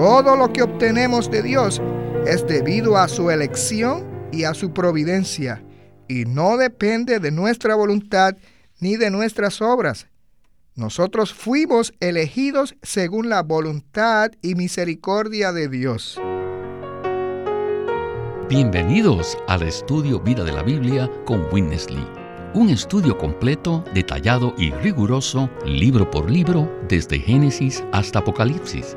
todo lo que obtenemos de Dios es debido a su elección y a su providencia, y no depende de nuestra voluntad ni de nuestras obras. Nosotros fuimos elegidos según la voluntad y misericordia de Dios. Bienvenidos al estudio Vida de la Biblia con Winnesley. Un estudio completo, detallado y riguroso, libro por libro, desde Génesis hasta Apocalipsis,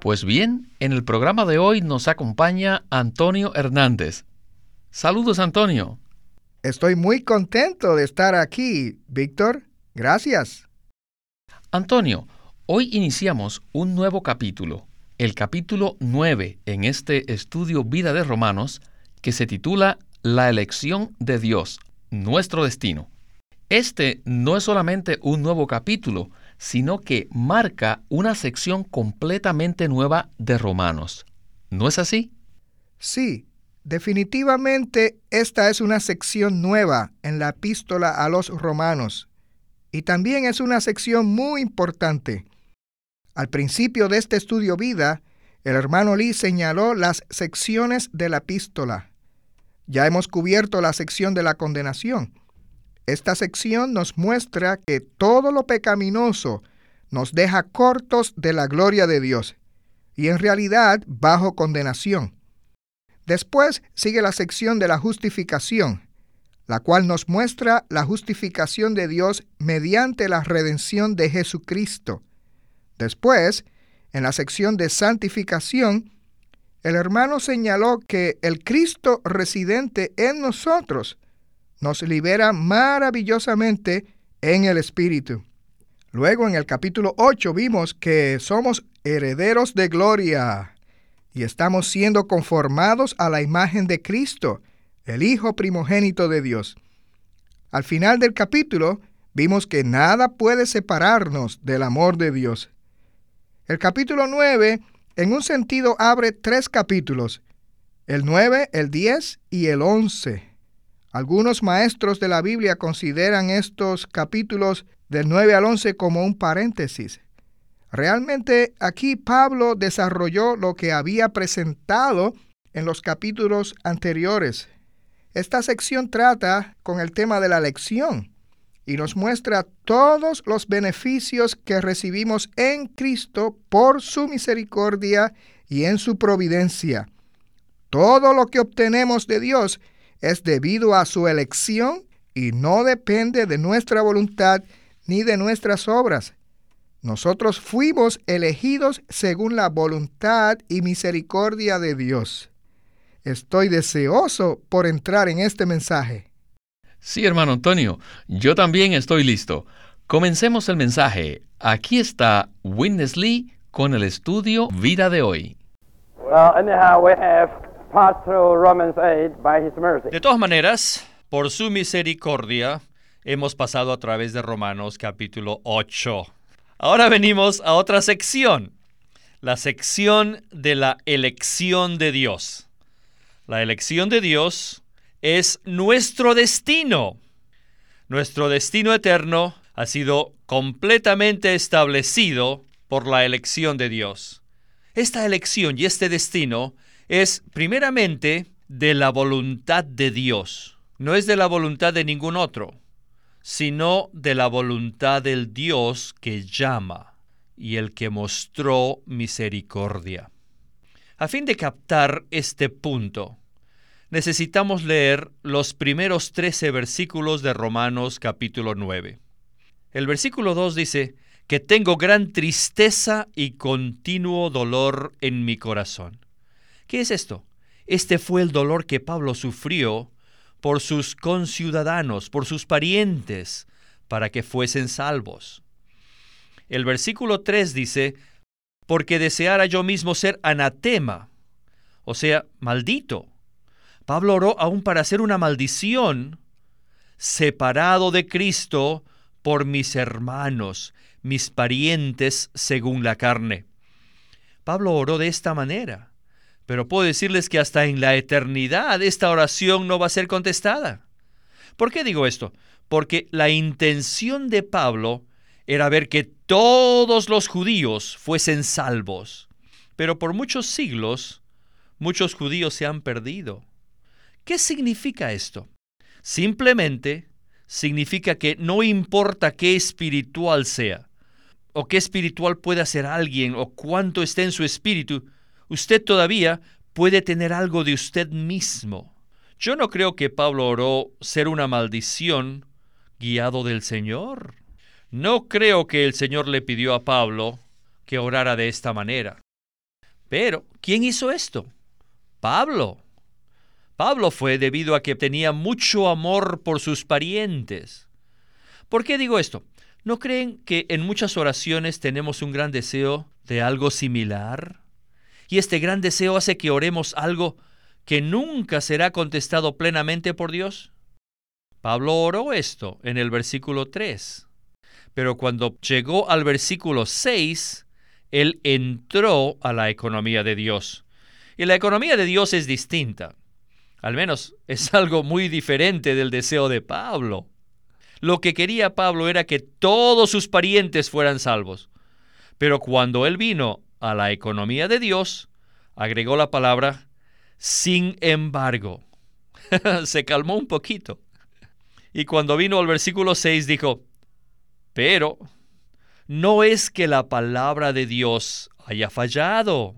Pues bien, en el programa de hoy nos acompaña Antonio Hernández. Saludos, Antonio. Estoy muy contento de estar aquí, Víctor. Gracias. Antonio, hoy iniciamos un nuevo capítulo, el capítulo 9 en este estudio Vida de Romanos, que se titula La elección de Dios, nuestro destino. Este no es solamente un nuevo capítulo, sino que marca una sección completamente nueva de Romanos. ¿No es así? Sí, definitivamente esta es una sección nueva en la epístola a los romanos. Y también es una sección muy importante. Al principio de este estudio vida, el hermano Lee señaló las secciones de la epístola. Ya hemos cubierto la sección de la condenación. Esta sección nos muestra que todo lo pecaminoso nos deja cortos de la gloria de Dios y en realidad bajo condenación. Después sigue la sección de la justificación, la cual nos muestra la justificación de Dios mediante la redención de Jesucristo. Después, en la sección de santificación, el hermano señaló que el Cristo residente en nosotros nos libera maravillosamente en el Espíritu. Luego en el capítulo 8 vimos que somos herederos de gloria y estamos siendo conformados a la imagen de Cristo, el Hijo primogénito de Dios. Al final del capítulo vimos que nada puede separarnos del amor de Dios. El capítulo 9 en un sentido abre tres capítulos, el 9, el 10 y el 11. Algunos maestros de la Biblia consideran estos capítulos del 9 al 11 como un paréntesis. Realmente aquí Pablo desarrolló lo que había presentado en los capítulos anteriores. Esta sección trata con el tema de la lección y nos muestra todos los beneficios que recibimos en Cristo por su misericordia y en su providencia. Todo lo que obtenemos de Dios es debido a su elección y no depende de nuestra voluntad ni de nuestras obras. Nosotros fuimos elegidos según la voluntad y misericordia de Dios. Estoy deseoso por entrar en este mensaje. Sí, hermano Antonio, yo también estoy listo. Comencemos el mensaje. Aquí está Witness Lee con el estudio Vida de hoy. De todas maneras, por su misericordia, hemos pasado a través de Romanos capítulo 8. Ahora venimos a otra sección, la sección de la elección de Dios. La elección de Dios es nuestro destino. Nuestro destino eterno ha sido completamente establecido por la elección de Dios. Esta elección y este destino es primeramente de la voluntad de Dios. No es de la voluntad de ningún otro, sino de la voluntad del Dios que llama y el que mostró misericordia. A fin de captar este punto, necesitamos leer los primeros trece versículos de Romanos capítulo 9. El versículo 2 dice, que tengo gran tristeza y continuo dolor en mi corazón. ¿Qué es esto? Este fue el dolor que Pablo sufrió por sus conciudadanos, por sus parientes, para que fuesen salvos. El versículo 3 dice, porque deseara yo mismo ser anatema, o sea, maldito. Pablo oró aún para hacer una maldición, separado de Cristo por mis hermanos, mis parientes según la carne. Pablo oró de esta manera, pero puedo decirles que hasta en la eternidad esta oración no va a ser contestada. ¿Por qué digo esto? Porque la intención de Pablo era ver que todos los judíos fuesen salvos. Pero por muchos siglos, muchos judíos se han perdido. ¿Qué significa esto? Simplemente significa que no importa qué espiritual sea, o qué espiritual pueda ser alguien, o cuánto esté en su espíritu, usted todavía puede tener algo de usted mismo. Yo no creo que Pablo oró ser una maldición guiado del Señor. No creo que el Señor le pidió a Pablo que orara de esta manera. Pero, ¿quién hizo esto? Pablo. Pablo fue debido a que tenía mucho amor por sus parientes. ¿Por qué digo esto? ¿No creen que en muchas oraciones tenemos un gran deseo de algo similar? Y este gran deseo hace que oremos algo que nunca será contestado plenamente por Dios. Pablo oró esto en el versículo 3. Pero cuando llegó al versículo 6, él entró a la economía de Dios. Y la economía de Dios es distinta. Al menos es algo muy diferente del deseo de Pablo. Lo que quería Pablo era que todos sus parientes fueran salvos. Pero cuando él vino a la economía de Dios, agregó la palabra sin embargo. Se calmó un poquito. Y cuando vino al versículo 6 dijo, pero no es que la palabra de Dios haya fallado,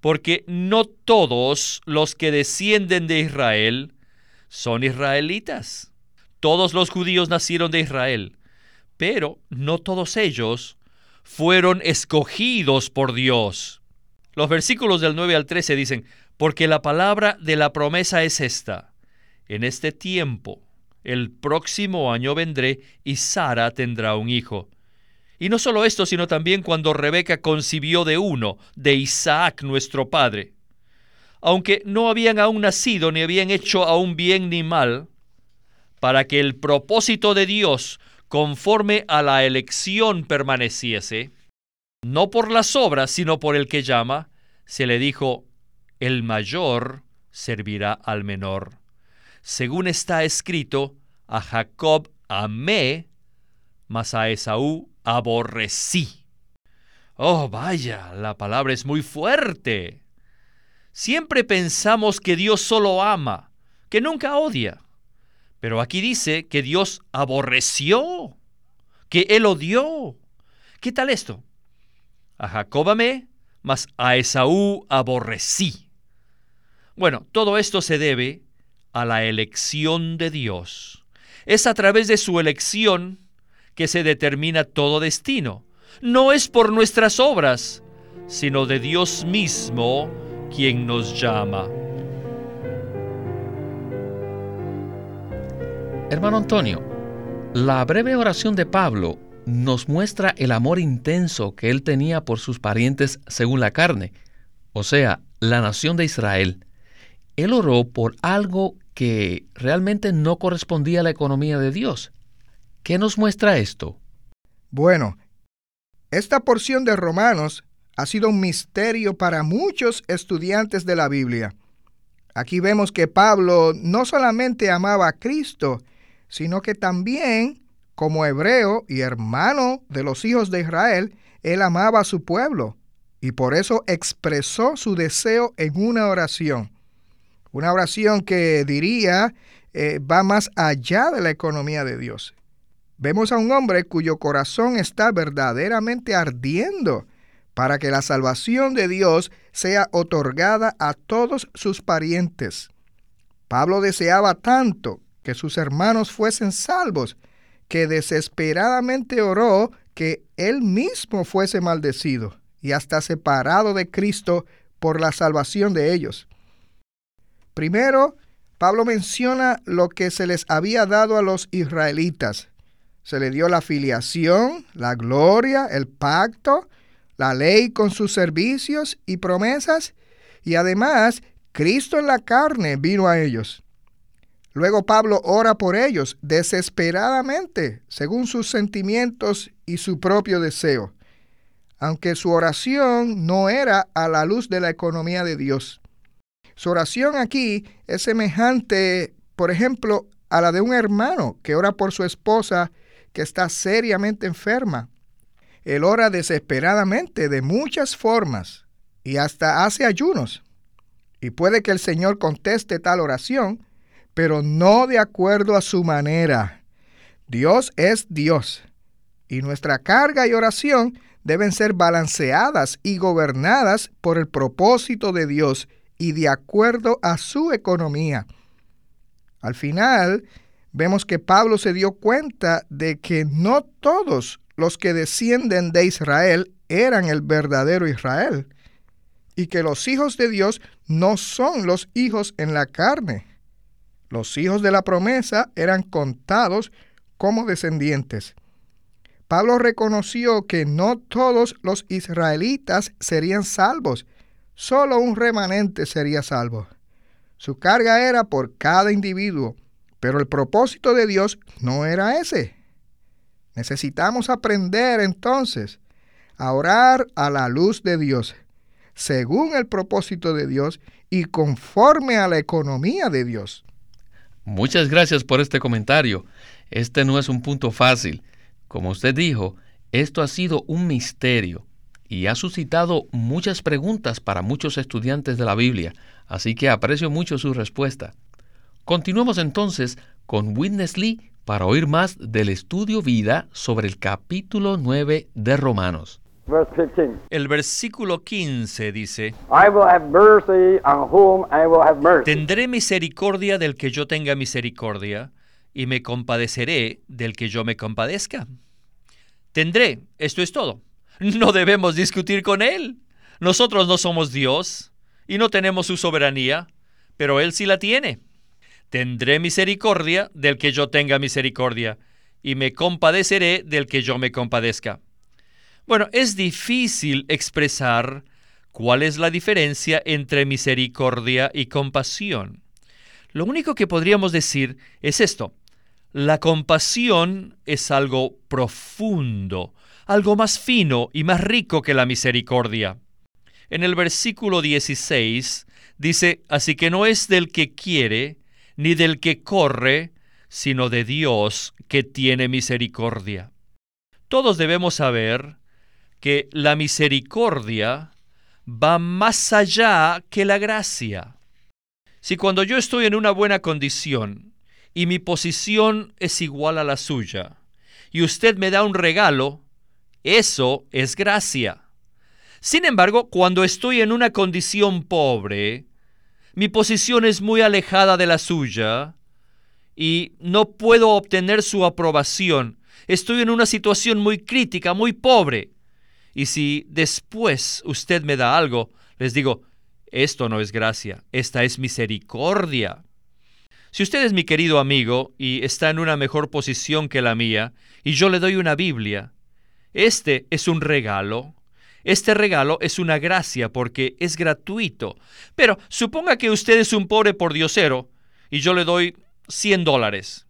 porque no todos los que descienden de Israel son israelitas. Todos los judíos nacieron de Israel, pero no todos ellos fueron escogidos por Dios. Los versículos del 9 al 13 dicen, porque la palabra de la promesa es esta, en este tiempo el próximo año vendré y Sara tendrá un hijo. Y no solo esto, sino también cuando Rebeca concibió de uno, de Isaac nuestro padre. Aunque no habían aún nacido ni habían hecho aún bien ni mal, para que el propósito de Dios conforme a la elección permaneciese, no por las obras, sino por el que llama, se le dijo, el mayor servirá al menor según está escrito, a Jacob amé, mas a Esaú aborrecí. Oh, vaya, la palabra es muy fuerte. Siempre pensamos que Dios solo ama, que nunca odia. Pero aquí dice que Dios aborreció, que Él odió. ¿Qué tal esto? A Jacob amé, mas a Esaú aborrecí. Bueno, todo esto se debe a la elección de Dios. Es a través de su elección que se determina todo destino. No es por nuestras obras, sino de Dios mismo quien nos llama. Hermano Antonio, la breve oración de Pablo nos muestra el amor intenso que él tenía por sus parientes según la carne, o sea, la nación de Israel. Él oró por algo que realmente no correspondía a la economía de Dios. ¿Qué nos muestra esto? Bueno, esta porción de Romanos ha sido un misterio para muchos estudiantes de la Biblia. Aquí vemos que Pablo no solamente amaba a Cristo, sino que también, como hebreo y hermano de los hijos de Israel, él amaba a su pueblo y por eso expresó su deseo en una oración. Una oración que diría eh, va más allá de la economía de Dios. Vemos a un hombre cuyo corazón está verdaderamente ardiendo para que la salvación de Dios sea otorgada a todos sus parientes. Pablo deseaba tanto que sus hermanos fuesen salvos, que desesperadamente oró que él mismo fuese maldecido y hasta separado de Cristo por la salvación de ellos. Primero, Pablo menciona lo que se les había dado a los israelitas. Se le dio la filiación, la gloria, el pacto, la ley con sus servicios y promesas, Y además, Cristo en la carne vino a ellos. Luego Pablo ora por ellos desesperadamente, según sus sentimientos y su propio deseo, aunque su oración no era a la luz de la economía de Dios. Su oración aquí es semejante, por ejemplo, a la de un hermano que ora por su esposa que está seriamente enferma. Él ora desesperadamente de muchas formas y hasta hace ayunos. Y puede que el Señor conteste tal oración, pero no de acuerdo a su manera. Dios es Dios, y nuestra carga y oración deben ser balanceadas y gobernadas por el propósito de Dios y de acuerdo a su economía. Al final, vemos que Pablo se dio cuenta de que no todos los que descienden de Israel eran el verdadero Israel, y que los hijos de Dios no son los hijos en la carne. Los hijos de la promesa eran contados como descendientes. Pablo reconoció que no todos los israelitas serían salvos, solo un remanente sería salvo. Su carga era por cada individuo, pero el propósito de Dios no era ese. Necesitamos aprender entonces a orar a la luz de Dios, según el propósito de Dios y conforme a la economía de Dios. Muchas gracias por este comentario. Este no es un punto fácil. Como usted dijo, esto ha sido un misterio y ha suscitado muchas preguntas para muchos estudiantes de la Biblia, así que aprecio mucho su respuesta. Continuemos entonces con Witness Lee para oír más del estudio vida sobre el capítulo 9 de Romanos. El versículo 15 dice, Tendré misericordia del que yo tenga misericordia, y me compadeceré del que yo me compadezca. Tendré, esto es todo. No debemos discutir con Él. Nosotros no somos Dios y no tenemos su soberanía, pero Él sí la tiene. Tendré misericordia del que yo tenga misericordia, y me compadeceré del que yo me compadezca. Bueno, es difícil expresar cuál es la diferencia entre misericordia y compasión. Lo único que podríamos decir es esto. La compasión es algo profundo, algo más fino y más rico que la misericordia. En el versículo 16 dice, así que no es del que quiere, ni del que corre, sino de Dios que tiene misericordia. Todos debemos saber que la misericordia va más allá que la gracia. Si cuando yo estoy en una buena condición y mi posición es igual a la suya, y usted me da un regalo, eso es gracia. Sin embargo, cuando estoy en una condición pobre, mi posición es muy alejada de la suya y no puedo obtener su aprobación, estoy en una situación muy crítica, muy pobre, y si después usted me da algo, les digo, esto no es gracia, esta es misericordia. Si usted es mi querido amigo y está en una mejor posición que la mía, y yo le doy una Biblia, este es un regalo. Este regalo es una gracia porque es gratuito. Pero suponga que usted es un pobre pordiosero y yo le doy 100 dólares.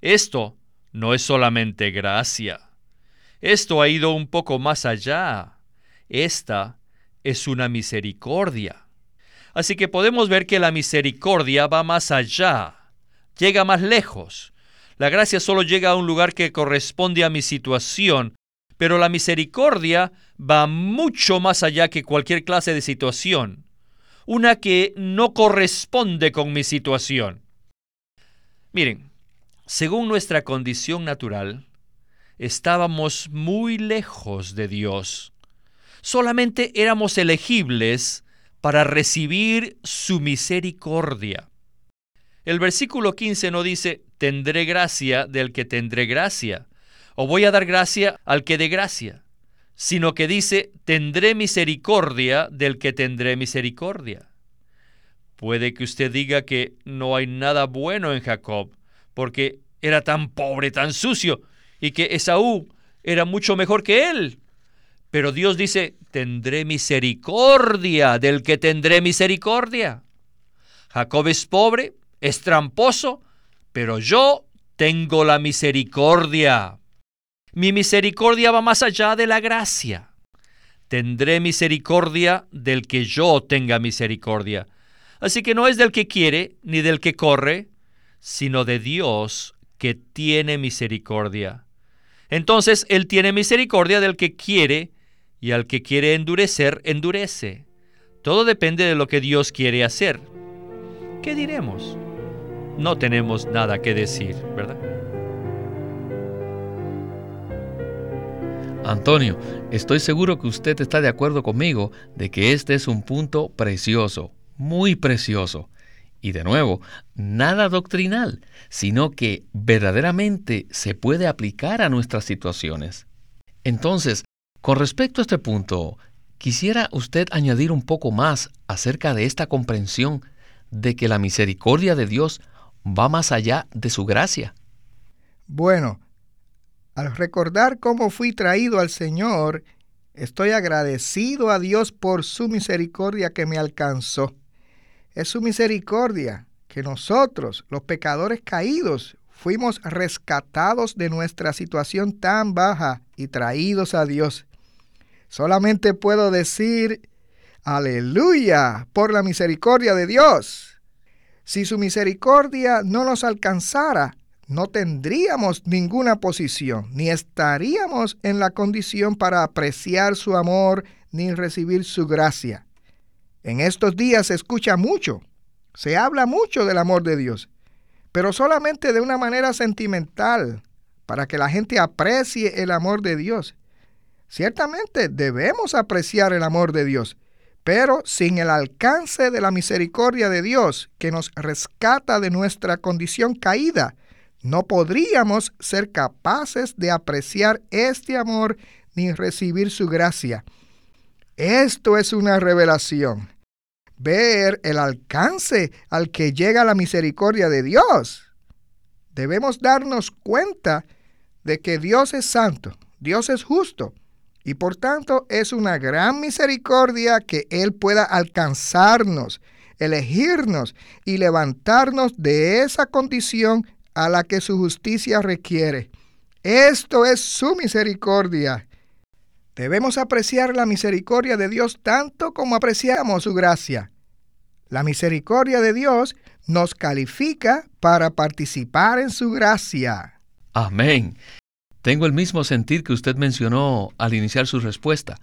Esto no es solamente gracia. Esto ha ido un poco más allá. Esta es una misericordia. Así que podemos ver que la misericordia va más allá, llega más lejos. La gracia solo llega a un lugar que corresponde a mi situación, pero la misericordia va mucho más allá que cualquier clase de situación, una que no corresponde con mi situación. Miren, según nuestra condición natural, estábamos muy lejos de Dios. Solamente éramos elegibles para recibir su misericordia. El versículo 15 no dice, tendré gracia del que tendré gracia, o voy a dar gracia al que dé gracia, sino que dice, tendré misericordia del que tendré misericordia. Puede que usted diga que no hay nada bueno en Jacob, porque era tan pobre, tan sucio, y que Esaú era mucho mejor que él. Pero Dios dice, tendré misericordia del que tendré misericordia. Jacob es pobre, es tramposo, pero yo tengo la misericordia. Mi misericordia va más allá de la gracia. Tendré misericordia del que yo tenga misericordia. Así que no es del que quiere ni del que corre, sino de Dios que tiene misericordia. Entonces Él tiene misericordia del que quiere y al que quiere endurecer, endurece. Todo depende de lo que Dios quiere hacer. ¿Qué diremos? No tenemos nada que decir, ¿verdad? Antonio, estoy seguro que usted está de acuerdo conmigo de que este es un punto precioso, muy precioso. Y de nuevo, nada doctrinal, sino que verdaderamente se puede aplicar a nuestras situaciones. Entonces, con respecto a este punto, quisiera usted añadir un poco más acerca de esta comprensión de que la misericordia de Dios va más allá de su gracia. Bueno, al recordar cómo fui traído al Señor, estoy agradecido a Dios por su misericordia que me alcanzó. Es su misericordia que nosotros, los pecadores caídos, fuimos rescatados de nuestra situación tan baja y traídos a Dios. Solamente puedo decir, aleluya, por la misericordia de Dios. Si su misericordia no nos alcanzara, no tendríamos ninguna posición, ni estaríamos en la condición para apreciar su amor ni recibir su gracia. En estos días se escucha mucho, se habla mucho del amor de Dios, pero solamente de una manera sentimental, para que la gente aprecie el amor de Dios. Ciertamente debemos apreciar el amor de Dios, pero sin el alcance de la misericordia de Dios que nos rescata de nuestra condición caída, no podríamos ser capaces de apreciar este amor ni recibir su gracia. Esto es una revelación. Ver el alcance al que llega la misericordia de Dios. Debemos darnos cuenta de que Dios es santo, Dios es justo, y por tanto es una gran misericordia que Él pueda alcanzarnos, elegirnos y levantarnos de esa condición a la que su justicia requiere. Esto es su misericordia. Debemos apreciar la misericordia de Dios tanto como apreciamos su gracia. La misericordia de Dios nos califica para participar en su gracia. Amén. Tengo el mismo sentir que usted mencionó al iniciar su respuesta.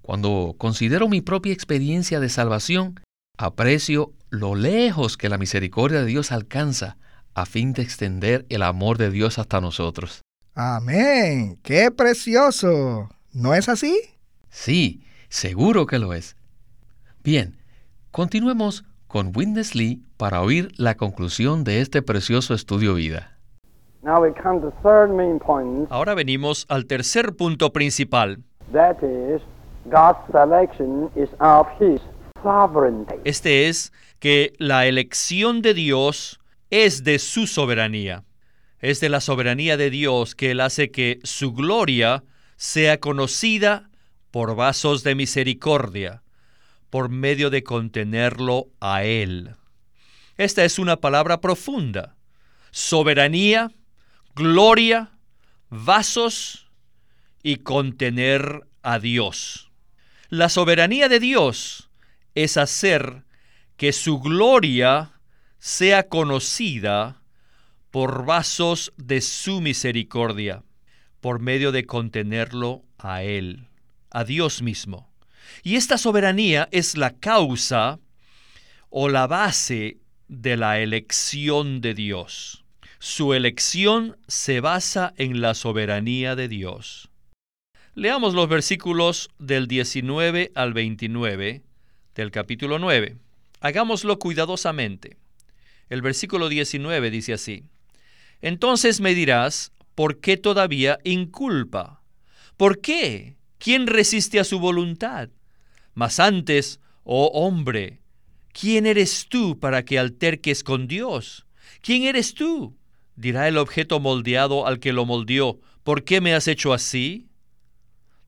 Cuando considero mi propia experiencia de salvación, aprecio lo lejos que la misericordia de Dios alcanza a fin de extender el amor de Dios hasta nosotros. Amén. ¡Qué precioso! ¿No es así? Sí, seguro que lo es. Bien, continuemos con Witness Lee para oír la conclusión de este precioso estudio vida. Ahora venimos al tercer punto principal. Este es que la elección de Dios es de su soberanía. Es de la soberanía de Dios que Él hace que su gloria sea conocida por vasos de misericordia, por medio de contenerlo a Él. Esta es una palabra profunda. Soberanía, gloria, vasos y contener a Dios. La soberanía de Dios es hacer que su gloria sea conocida por vasos de su misericordia, por medio de contenerlo a Él, a Dios mismo. Y esta soberanía es la causa o la base de la elección de Dios. Su elección se basa en la soberanía de Dios. Leamos los versículos del 19 al 29 del capítulo 9. Hagámoslo cuidadosamente. El versículo 19 dice así, Entonces me dirás, ¿por qué todavía inculpa? ¿Por qué? ¿Quién resiste a su voluntad? Mas antes, oh hombre, ¿quién eres tú para que alterques con Dios? ¿Quién eres tú? Dirá el objeto moldeado al que lo moldeó, ¿por qué me has hecho así?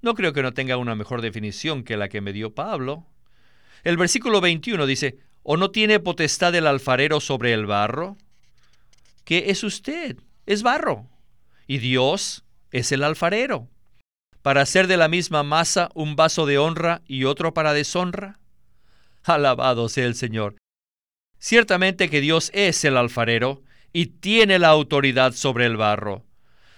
No creo que no tenga una mejor definición que la que me dio Pablo. El versículo 21 dice, ¿o no tiene potestad el alfarero sobre el barro? ¿Qué es usted? Es barro. Y Dios es el alfarero. Para hacer de la misma masa un vaso de honra y otro para deshonra. Alabado sea el Señor. Ciertamente que Dios es el alfarero y tiene la autoridad sobre el barro.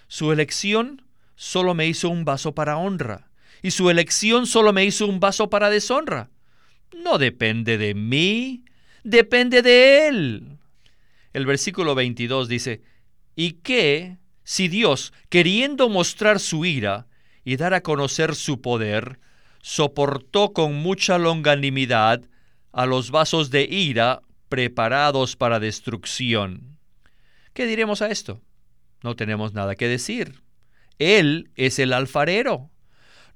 Su elección solo me hizo un vaso para honra, y su elección solo me hizo un vaso para deshonra. No depende de mí, depende de Él. El versículo 22 dice, ¿y qué si Dios, queriendo mostrar su ira y dar a conocer su poder, soportó con mucha longanimidad a los vasos de ira preparados para destrucción? ¿Qué diremos a esto? No tenemos nada que decir. Él es el alfarero.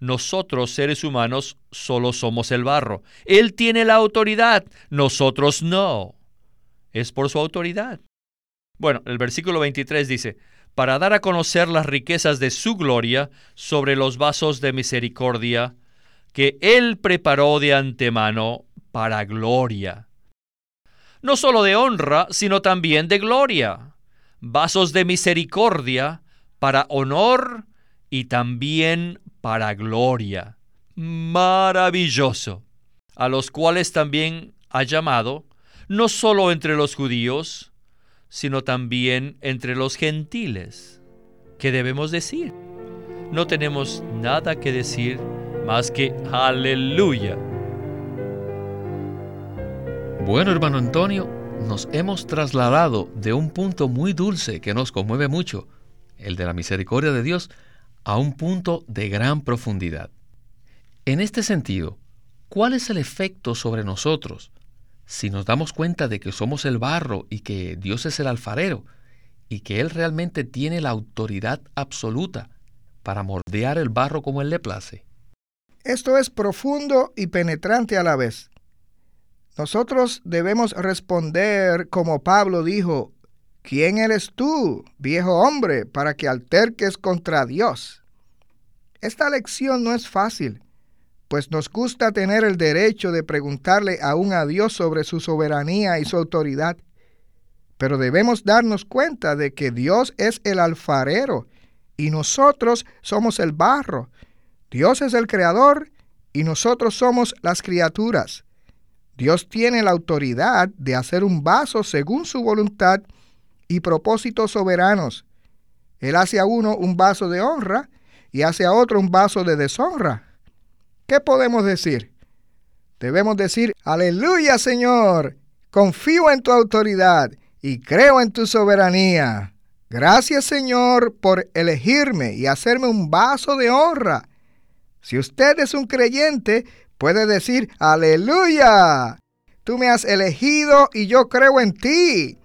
Nosotros, seres humanos, solo somos el barro. Él tiene la autoridad, nosotros no. Es por su autoridad. Bueno, el versículo 23 dice, para dar a conocer las riquezas de su gloria sobre los vasos de misericordia que Él preparó de antemano para gloria. No solo de honra, sino también de gloria. Vasos de misericordia para honor y también para gloria. Maravilloso. A los cuales también ha llamado, no solo entre los judíos, sino también entre los gentiles. ¿Qué debemos decir? No tenemos nada que decir más que aleluya. Bueno, hermano Antonio, nos hemos trasladado de un punto muy dulce que nos conmueve mucho el de la misericordia de Dios, a un punto de gran profundidad. En este sentido, ¿cuál es el efecto sobre nosotros si nos damos cuenta de que somos el barro y que Dios es el alfarero y que Él realmente tiene la autoridad absoluta para moldear el barro como Él le place? Esto es profundo y penetrante a la vez. Nosotros debemos responder como Pablo dijo ¿Quién eres tú, viejo hombre, para que alterques contra Dios? Esta lección no es fácil, pues nos gusta tener el derecho de preguntarle aún a Dios sobre su soberanía y su autoridad. Pero debemos darnos cuenta de que Dios es el alfarero y nosotros somos el barro. Dios es el creador y nosotros somos las criaturas. Dios tiene la autoridad de hacer un vaso según su voluntad y propósitos soberanos. Él hace a uno un vaso de honra y hace a otro un vaso de deshonra. ¿Qué podemos decir? Debemos decir, aleluya Señor, confío en tu autoridad y creo en tu soberanía. Gracias Señor por elegirme y hacerme un vaso de honra. Si usted es un creyente, puede decir, aleluya. Tú me has elegido y yo creo en ti.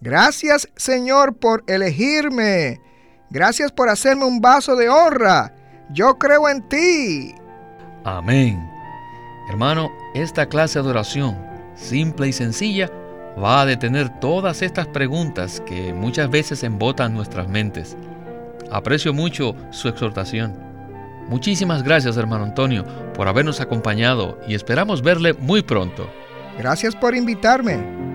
Gracias Señor por elegirme. Gracias por hacerme un vaso de honra. Yo creo en ti. Amén. Hermano, esta clase de oración, simple y sencilla, va a detener todas estas preguntas que muchas veces embotan nuestras mentes. Aprecio mucho su exhortación. Muchísimas gracias, hermano Antonio, por habernos acompañado y esperamos verle muy pronto. Gracias por invitarme.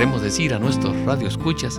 queremos decir a nuestros radioescuchas,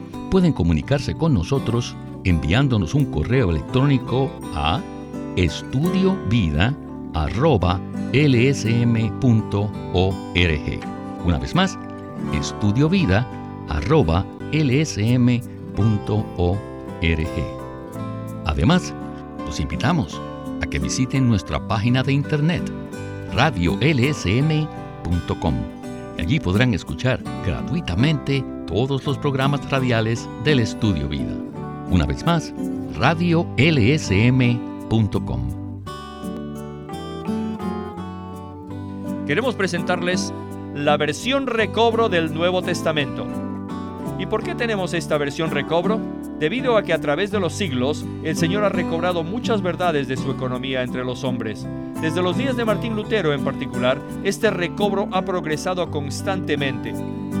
pueden comunicarse con nosotros enviándonos un correo electrónico a estudiovida.lsm.org. Una vez más, estudiovida.lsm.org. Además, los invitamos a que visiten nuestra página de internet radiolsm.com. Allí podrán escuchar gratuitamente todos los programas radiales del Estudio Vida. Una vez más, radiolsm.com. Queremos presentarles la versión recobro del Nuevo Testamento. ¿Y por qué tenemos esta versión recobro? Debido a que a través de los siglos el Señor ha recobrado muchas verdades de su economía entre los hombres. Desde los días de Martín Lutero en particular, este recobro ha progresado constantemente.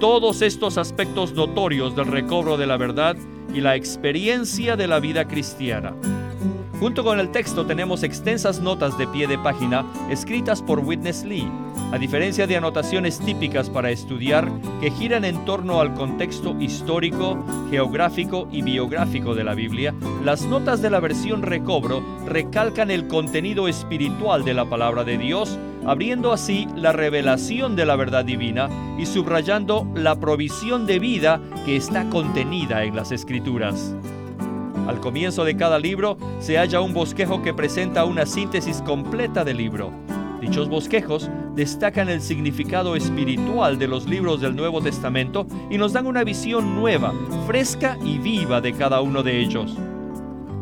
todos estos aspectos notorios del recobro de la verdad y la experiencia de la vida cristiana. Junto con el texto tenemos extensas notas de pie de página escritas por Witness Lee, a diferencia de anotaciones típicas para estudiar que giran en torno al contexto histórico, geográfico y biográfico de la Biblia, las notas de la versión recobro recalcan el contenido espiritual de la palabra de Dios, abriendo así la revelación de la verdad divina y subrayando la provisión de vida que está contenida en las escrituras. Al comienzo de cada libro se halla un bosquejo que presenta una síntesis completa del libro. Dichos bosquejos destacan el significado espiritual de los libros del Nuevo Testamento y nos dan una visión nueva, fresca y viva de cada uno de ellos.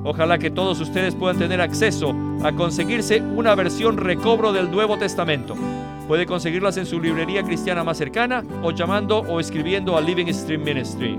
Ojalá que todos ustedes puedan tener acceso a conseguirse una versión recobro del Nuevo Testamento. Puede conseguirlas en su librería cristiana más cercana o llamando o escribiendo a Living Stream Ministry.